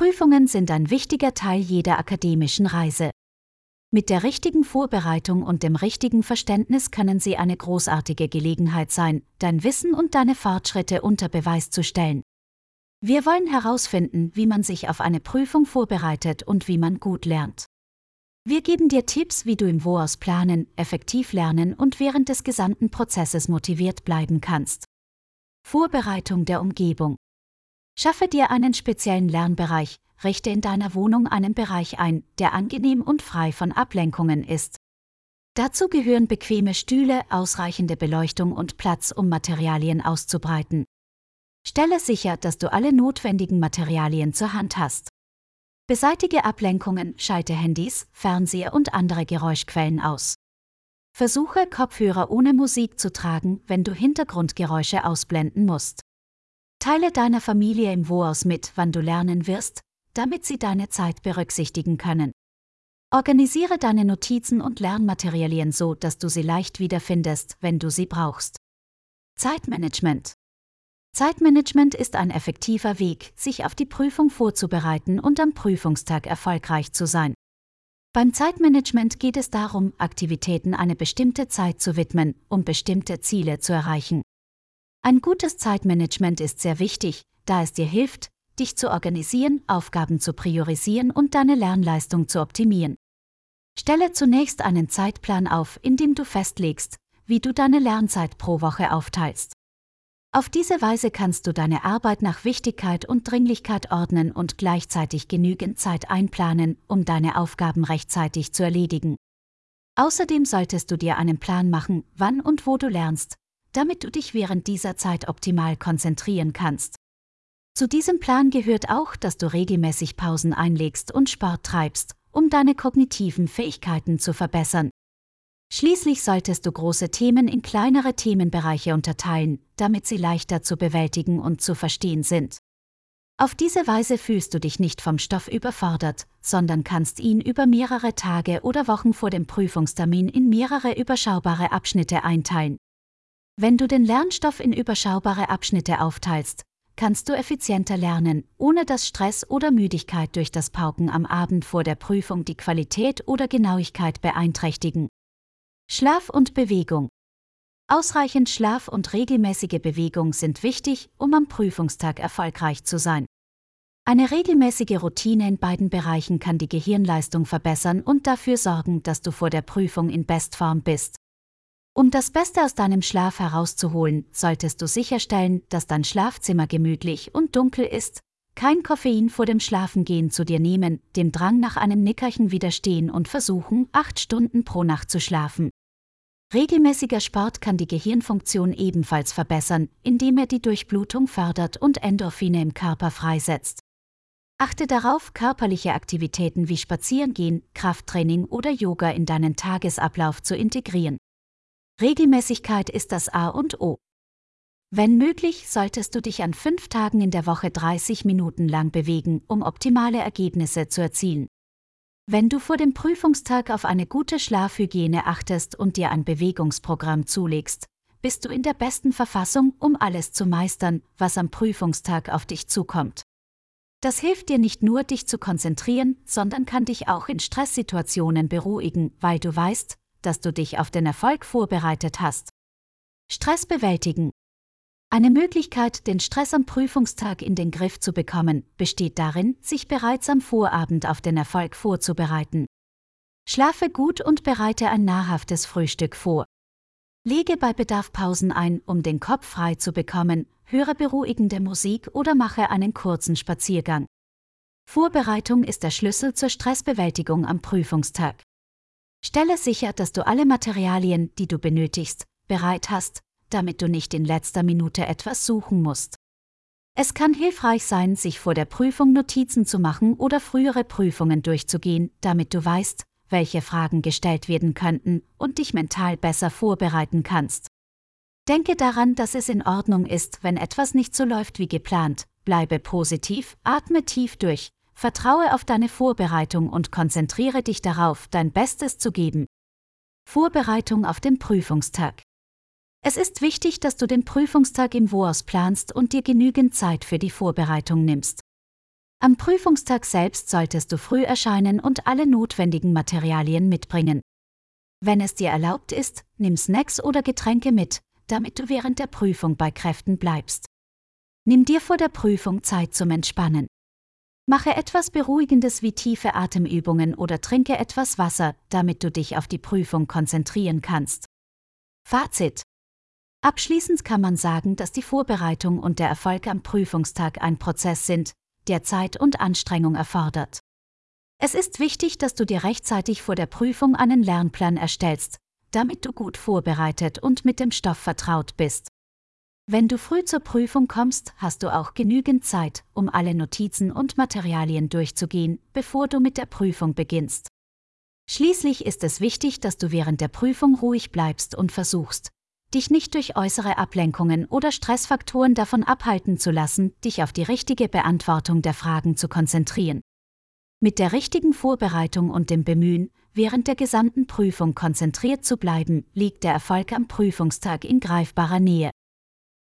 Prüfungen sind ein wichtiger Teil jeder akademischen Reise. Mit der richtigen Vorbereitung und dem richtigen Verständnis können sie eine großartige Gelegenheit sein, dein Wissen und deine Fortschritte unter Beweis zu stellen. Wir wollen herausfinden, wie man sich auf eine Prüfung vorbereitet und wie man gut lernt. Wir geben dir Tipps, wie du im Woaus planen, effektiv lernen und während des gesamten Prozesses motiviert bleiben kannst. Vorbereitung der Umgebung. Schaffe dir einen speziellen Lernbereich, richte in deiner Wohnung einen Bereich ein, der angenehm und frei von Ablenkungen ist. Dazu gehören bequeme Stühle, ausreichende Beleuchtung und Platz, um Materialien auszubreiten. Stelle sicher, dass du alle notwendigen Materialien zur Hand hast. Beseitige Ablenkungen, schalte Handys, Fernseher und andere Geräuschquellen aus. Versuche Kopfhörer ohne Musik zu tragen, wenn du Hintergrundgeräusche ausblenden musst. Teile deiner Familie im Voraus mit, wann du lernen wirst, damit sie deine Zeit berücksichtigen können. Organisiere deine Notizen und Lernmaterialien so, dass du sie leicht wiederfindest, wenn du sie brauchst. Zeitmanagement. Zeitmanagement ist ein effektiver Weg, sich auf die Prüfung vorzubereiten und am Prüfungstag erfolgreich zu sein. Beim Zeitmanagement geht es darum, Aktivitäten eine bestimmte Zeit zu widmen, um bestimmte Ziele zu erreichen. Ein gutes Zeitmanagement ist sehr wichtig, da es dir hilft, dich zu organisieren, Aufgaben zu priorisieren und deine Lernleistung zu optimieren. Stelle zunächst einen Zeitplan auf, in dem du festlegst, wie du deine Lernzeit pro Woche aufteilst. Auf diese Weise kannst du deine Arbeit nach Wichtigkeit und Dringlichkeit ordnen und gleichzeitig genügend Zeit einplanen, um deine Aufgaben rechtzeitig zu erledigen. Außerdem solltest du dir einen Plan machen, wann und wo du lernst, damit du dich während dieser Zeit optimal konzentrieren kannst. Zu diesem Plan gehört auch, dass du regelmäßig Pausen einlegst und Sport treibst, um deine kognitiven Fähigkeiten zu verbessern. Schließlich solltest du große Themen in kleinere Themenbereiche unterteilen, damit sie leichter zu bewältigen und zu verstehen sind. Auf diese Weise fühlst du dich nicht vom Stoff überfordert, sondern kannst ihn über mehrere Tage oder Wochen vor dem Prüfungstermin in mehrere überschaubare Abschnitte einteilen. Wenn du den Lernstoff in überschaubare Abschnitte aufteilst, kannst du effizienter lernen, ohne dass Stress oder Müdigkeit durch das Pauken am Abend vor der Prüfung die Qualität oder Genauigkeit beeinträchtigen. Schlaf und Bewegung. Ausreichend Schlaf und regelmäßige Bewegung sind wichtig, um am Prüfungstag erfolgreich zu sein. Eine regelmäßige Routine in beiden Bereichen kann die Gehirnleistung verbessern und dafür sorgen, dass du vor der Prüfung in Bestform bist. Um das Beste aus deinem Schlaf herauszuholen, solltest du sicherstellen, dass dein Schlafzimmer gemütlich und dunkel ist, kein Koffein vor dem Schlafengehen zu dir nehmen, dem Drang nach einem Nickerchen widerstehen und versuchen, acht Stunden pro Nacht zu schlafen. Regelmäßiger Sport kann die Gehirnfunktion ebenfalls verbessern, indem er die Durchblutung fördert und Endorphine im Körper freisetzt. Achte darauf, körperliche Aktivitäten wie Spazierengehen, Krafttraining oder Yoga in deinen Tagesablauf zu integrieren. Regelmäßigkeit ist das A und O. Wenn möglich, solltest du dich an fünf Tagen in der Woche 30 Minuten lang bewegen, um optimale Ergebnisse zu erzielen. Wenn du vor dem Prüfungstag auf eine gute Schlafhygiene achtest und dir ein Bewegungsprogramm zulegst, bist du in der besten Verfassung, um alles zu meistern, was am Prüfungstag auf dich zukommt. Das hilft dir nicht nur, dich zu konzentrieren, sondern kann dich auch in Stresssituationen beruhigen, weil du weißt, dass du dich auf den Erfolg vorbereitet hast. Stress bewältigen. Eine Möglichkeit, den Stress am Prüfungstag in den Griff zu bekommen, besteht darin, sich bereits am Vorabend auf den Erfolg vorzubereiten. Schlafe gut und bereite ein nahrhaftes Frühstück vor. Lege bei Bedarf Pausen ein, um den Kopf frei zu bekommen, höre beruhigende Musik oder mache einen kurzen Spaziergang. Vorbereitung ist der Schlüssel zur Stressbewältigung am Prüfungstag. Stelle sicher, dass du alle Materialien, die du benötigst, bereit hast, damit du nicht in letzter Minute etwas suchen musst. Es kann hilfreich sein, sich vor der Prüfung Notizen zu machen oder frühere Prüfungen durchzugehen, damit du weißt, welche Fragen gestellt werden könnten und dich mental besser vorbereiten kannst. Denke daran, dass es in Ordnung ist, wenn etwas nicht so läuft wie geplant, bleibe positiv, atme tief durch, Vertraue auf deine Vorbereitung und konzentriere dich darauf, dein Bestes zu geben. Vorbereitung auf den Prüfungstag. Es ist wichtig, dass du den Prüfungstag im Voraus planst und dir genügend Zeit für die Vorbereitung nimmst. Am Prüfungstag selbst solltest du früh erscheinen und alle notwendigen Materialien mitbringen. Wenn es dir erlaubt ist, nimm Snacks oder Getränke mit, damit du während der Prüfung bei Kräften bleibst. Nimm dir vor der Prüfung Zeit zum Entspannen. Mache etwas Beruhigendes wie tiefe Atemübungen oder trinke etwas Wasser, damit du dich auf die Prüfung konzentrieren kannst. Fazit. Abschließend kann man sagen, dass die Vorbereitung und der Erfolg am Prüfungstag ein Prozess sind, der Zeit und Anstrengung erfordert. Es ist wichtig, dass du dir rechtzeitig vor der Prüfung einen Lernplan erstellst, damit du gut vorbereitet und mit dem Stoff vertraut bist. Wenn du früh zur Prüfung kommst, hast du auch genügend Zeit, um alle Notizen und Materialien durchzugehen, bevor du mit der Prüfung beginnst. Schließlich ist es wichtig, dass du während der Prüfung ruhig bleibst und versuchst, dich nicht durch äußere Ablenkungen oder Stressfaktoren davon abhalten zu lassen, dich auf die richtige Beantwortung der Fragen zu konzentrieren. Mit der richtigen Vorbereitung und dem Bemühen, während der gesamten Prüfung konzentriert zu bleiben, liegt der Erfolg am Prüfungstag in greifbarer Nähe.